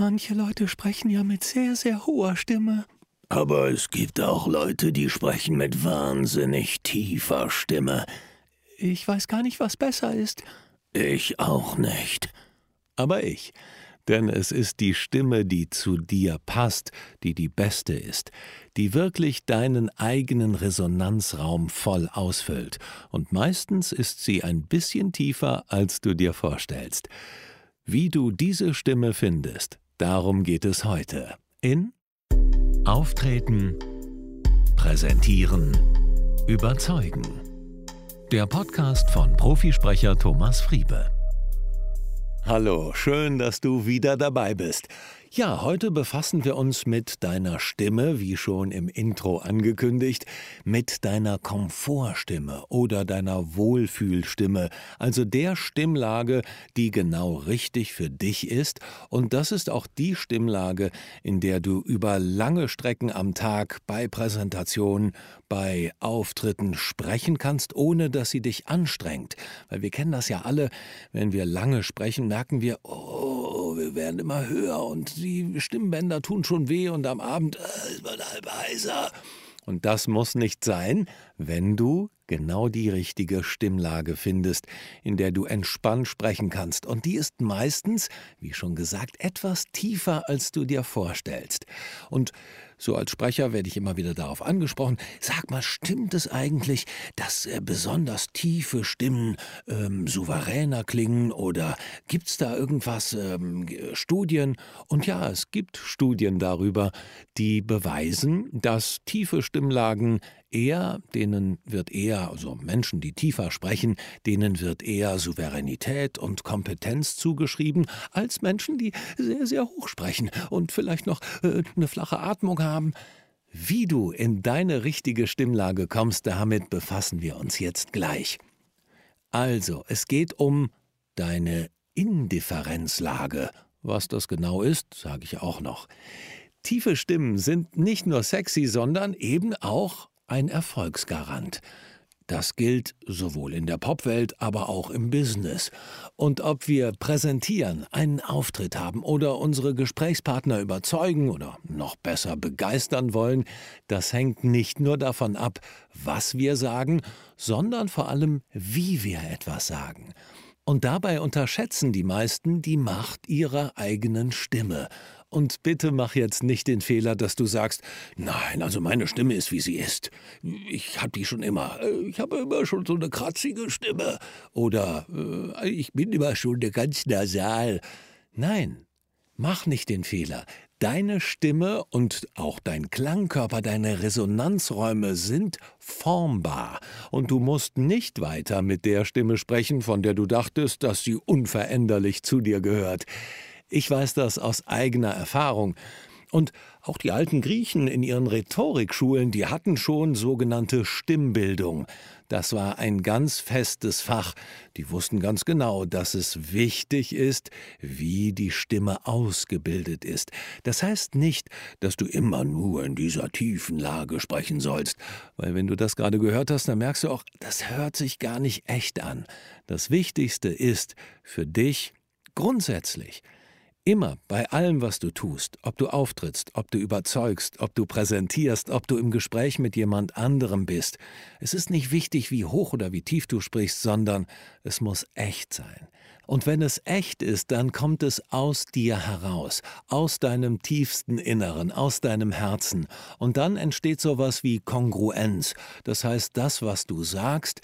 Manche Leute sprechen ja mit sehr, sehr hoher Stimme. Aber es gibt auch Leute, die sprechen mit wahnsinnig tiefer Stimme. Ich weiß gar nicht, was besser ist. Ich auch nicht. Aber ich. Denn es ist die Stimme, die zu dir passt, die die beste ist, die wirklich deinen eigenen Resonanzraum voll ausfüllt. Und meistens ist sie ein bisschen tiefer, als du dir vorstellst. Wie du diese Stimme findest, darum geht es heute. In Auftreten, Präsentieren, Überzeugen. Der Podcast von Profisprecher Thomas Friebe. Hallo, schön, dass du wieder dabei bist. Ja, heute befassen wir uns mit deiner Stimme, wie schon im Intro angekündigt, mit deiner Komfortstimme oder deiner Wohlfühlstimme, also der Stimmlage, die genau richtig für dich ist, und das ist auch die Stimmlage, in der du über lange Strecken am Tag bei Präsentationen, bei Auftritten sprechen kannst, ohne dass sie dich anstrengt, weil wir kennen das ja alle, wenn wir lange sprechen, merken wir, oh, wir werden immer höher und die Stimmbänder tun schon weh und am Abend äh, ist man halb heiser. Und das muss nicht sein, wenn du genau die richtige Stimmlage findest, in der du entspannt sprechen kannst. Und die ist meistens, wie schon gesagt, etwas tiefer, als du dir vorstellst. Und so als Sprecher werde ich immer wieder darauf angesprochen. Sag mal, stimmt es eigentlich, dass äh, besonders tiefe Stimmen ähm, souveräner klingen oder gibt es da irgendwas, ähm, Studien? Und ja, es gibt Studien darüber, die beweisen, dass tiefe Stimmlagen eher, denen wird eher, also Menschen, die tiefer sprechen, denen wird eher Souveränität und Kompetenz zugeschrieben, als Menschen, die sehr, sehr hoch sprechen und vielleicht noch äh, eine flache Atmung haben. Wie du in deine richtige Stimmlage kommst, damit befassen wir uns jetzt gleich. Also, es geht um deine Indifferenzlage. Was das genau ist, sage ich auch noch. Tiefe Stimmen sind nicht nur sexy, sondern eben auch ein Erfolgsgarant. Das gilt sowohl in der Popwelt, aber auch im Business. Und ob wir präsentieren, einen Auftritt haben oder unsere Gesprächspartner überzeugen oder noch besser begeistern wollen, das hängt nicht nur davon ab, was wir sagen, sondern vor allem, wie wir etwas sagen. Und dabei unterschätzen die meisten die Macht ihrer eigenen Stimme und bitte mach jetzt nicht den Fehler, dass du sagst, nein, also meine Stimme ist, wie sie ist. Ich hab die schon immer. Ich habe immer schon so eine kratzige Stimme. Oder äh, ich bin immer schon ganz nasal. Nein, mach nicht den Fehler. Deine Stimme und auch dein Klangkörper, deine Resonanzräume sind formbar und du musst nicht weiter mit der Stimme sprechen, von der du dachtest, dass sie unveränderlich zu dir gehört. Ich weiß das aus eigener Erfahrung. Und auch die alten Griechen in ihren Rhetorikschulen, die hatten schon sogenannte Stimmbildung. Das war ein ganz festes Fach. Die wussten ganz genau, dass es wichtig ist, wie die Stimme ausgebildet ist. Das heißt nicht, dass du immer nur in dieser tiefen Lage sprechen sollst, weil wenn du das gerade gehört hast, dann merkst du auch, das hört sich gar nicht echt an. Das Wichtigste ist für dich grundsätzlich, Immer bei allem, was du tust, ob du auftrittst, ob du überzeugst, ob du präsentierst, ob du im Gespräch mit jemand anderem bist, es ist nicht wichtig, wie hoch oder wie tief du sprichst, sondern es muss echt sein. Und wenn es echt ist, dann kommt es aus dir heraus, aus deinem tiefsten Inneren, aus deinem Herzen. Und dann entsteht sowas wie Kongruenz. Das heißt, das, was du sagst,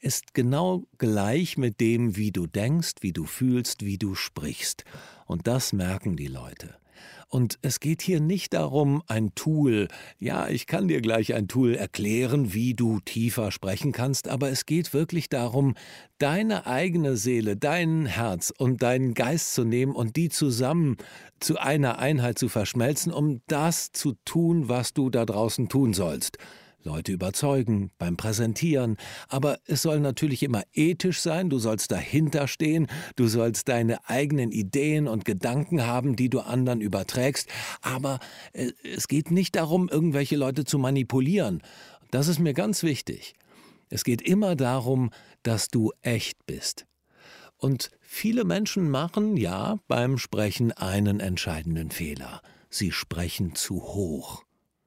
ist genau gleich mit dem, wie du denkst, wie du fühlst, wie du sprichst. Und das merken die Leute. Und es geht hier nicht darum, ein Tool, ja, ich kann dir gleich ein Tool erklären, wie du tiefer sprechen kannst, aber es geht wirklich darum, deine eigene Seele, dein Herz und deinen Geist zu nehmen und die zusammen zu einer Einheit zu verschmelzen, um das zu tun, was du da draußen tun sollst. Leute überzeugen, beim Präsentieren, aber es soll natürlich immer ethisch sein, du sollst dahinter stehen, du sollst deine eigenen Ideen und Gedanken haben, die du anderen überträgst, aber äh, es geht nicht darum, irgendwelche Leute zu manipulieren. Das ist mir ganz wichtig. Es geht immer darum, dass du echt bist. Und viele Menschen machen ja beim Sprechen einen entscheidenden Fehler. Sie sprechen zu hoch,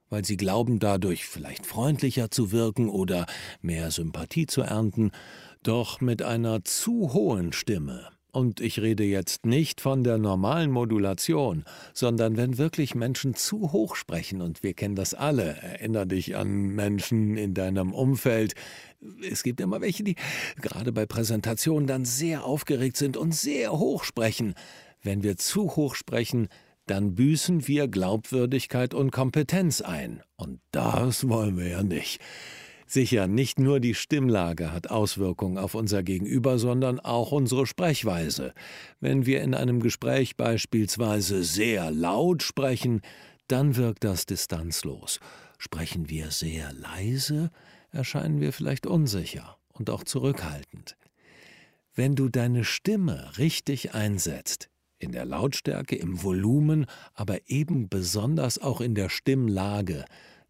weil sie glauben dadurch vielleicht freundlicher zu wirken oder mehr Sympathie zu ernten, doch mit einer zu hohen Stimme und ich rede jetzt nicht von der normalen Modulation, sondern wenn wirklich Menschen zu hoch sprechen, und wir kennen das alle, erinner dich an Menschen in deinem Umfeld. Es gibt immer welche, die gerade bei Präsentationen dann sehr aufgeregt sind und sehr hoch sprechen. Wenn wir zu hoch sprechen, dann büßen wir Glaubwürdigkeit und Kompetenz ein. Und das wollen wir ja nicht. Sicher, nicht nur die Stimmlage hat Auswirkungen auf unser Gegenüber, sondern auch unsere Sprechweise. Wenn wir in einem Gespräch beispielsweise sehr laut sprechen, dann wirkt das distanzlos. Sprechen wir sehr leise, erscheinen wir vielleicht unsicher und auch zurückhaltend. Wenn du deine Stimme richtig einsetzt, in der Lautstärke, im Volumen, aber eben besonders auch in der Stimmlage,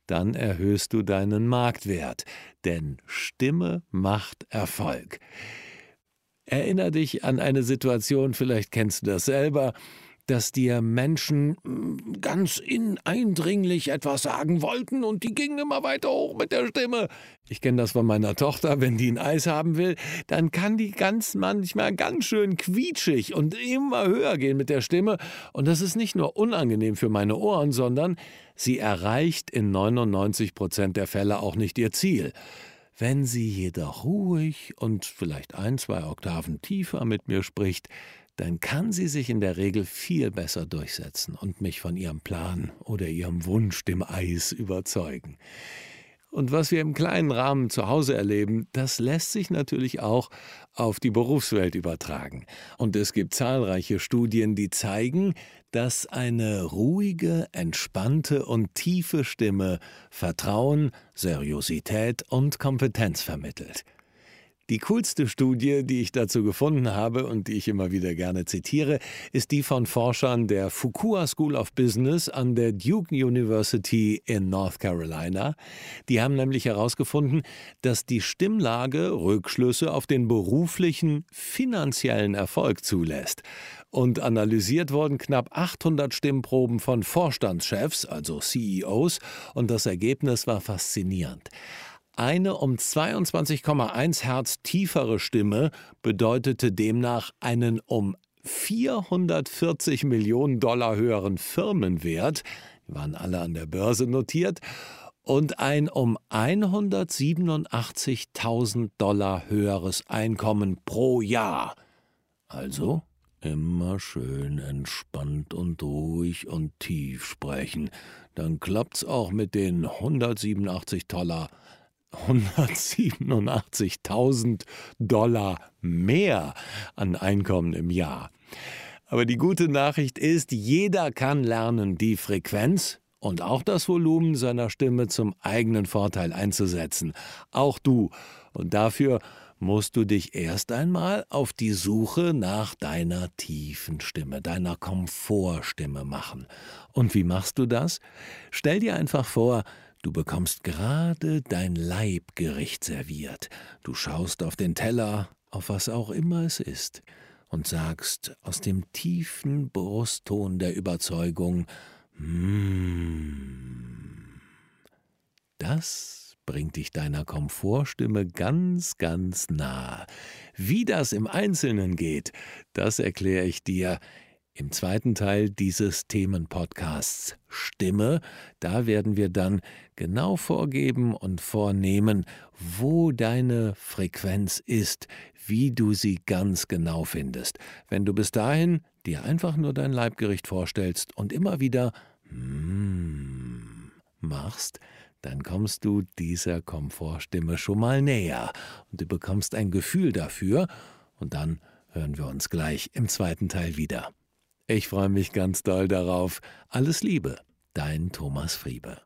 dann erhöhst du deinen Marktwert, denn Stimme macht Erfolg. Erinner dich an eine Situation, vielleicht kennst du das selber, dass dir Menschen hm, ganz eindringlich etwas sagen wollten und die gingen immer weiter hoch mit der Stimme. Ich kenne das von meiner Tochter, wenn die ein Eis haben will, dann kann die ganz manchmal ganz schön quietschig und immer höher gehen mit der Stimme. Und das ist nicht nur unangenehm für meine Ohren, sondern sie erreicht in 99 Prozent der Fälle auch nicht ihr Ziel. Wenn sie jedoch ruhig und vielleicht ein, zwei Oktaven tiefer mit mir spricht, dann kann sie sich in der Regel viel besser durchsetzen und mich von ihrem Plan oder ihrem Wunsch dem Eis überzeugen. Und was wir im kleinen Rahmen zu Hause erleben, das lässt sich natürlich auch auf die Berufswelt übertragen. Und es gibt zahlreiche Studien, die zeigen, dass eine ruhige, entspannte und tiefe Stimme Vertrauen, Seriosität und Kompetenz vermittelt. Die coolste Studie, die ich dazu gefunden habe und die ich immer wieder gerne zitiere, ist die von Forschern der Fuqua School of Business an der Duke University in North Carolina. Die haben nämlich herausgefunden, dass die Stimmlage Rückschlüsse auf den beruflichen, finanziellen Erfolg zulässt. Und analysiert wurden knapp 800 Stimmproben von Vorstandschefs, also CEOs, und das Ergebnis war faszinierend. Eine um 22,1 Hertz tiefere Stimme bedeutete demnach einen um 440 Millionen Dollar höheren Firmenwert, die waren alle an der Börse notiert, und ein um 187.000 Dollar höheres Einkommen pro Jahr. Also immer schön entspannt und ruhig und tief sprechen, dann klappt's auch mit den 187 Dollar 187.000 Dollar mehr an Einkommen im Jahr. Aber die gute Nachricht ist, jeder kann lernen, die Frequenz und auch das Volumen seiner Stimme zum eigenen Vorteil einzusetzen. Auch du. Und dafür musst du dich erst einmal auf die Suche nach deiner tiefen Stimme, deiner Komfortstimme machen. Und wie machst du das? Stell dir einfach vor, Du bekommst gerade dein Leibgericht serviert. Du schaust auf den Teller, auf was auch immer es ist, und sagst aus dem tiefen Brustton der Überzeugung, mm, das bringt dich deiner Komfortstimme ganz, ganz nah. Wie das im Einzelnen geht, das erkläre ich dir im zweiten Teil dieses Themenpodcasts Stimme, da werden wir dann genau vorgeben und vornehmen, wo deine Frequenz ist, wie du sie ganz genau findest. Wenn du bis dahin dir einfach nur dein Leibgericht vorstellst und immer wieder mm machst, dann kommst du dieser Komfortstimme schon mal näher und du bekommst ein Gefühl dafür und dann hören wir uns gleich im zweiten Teil wieder. Ich freue mich ganz doll darauf. Alles Liebe, dein Thomas Friebe.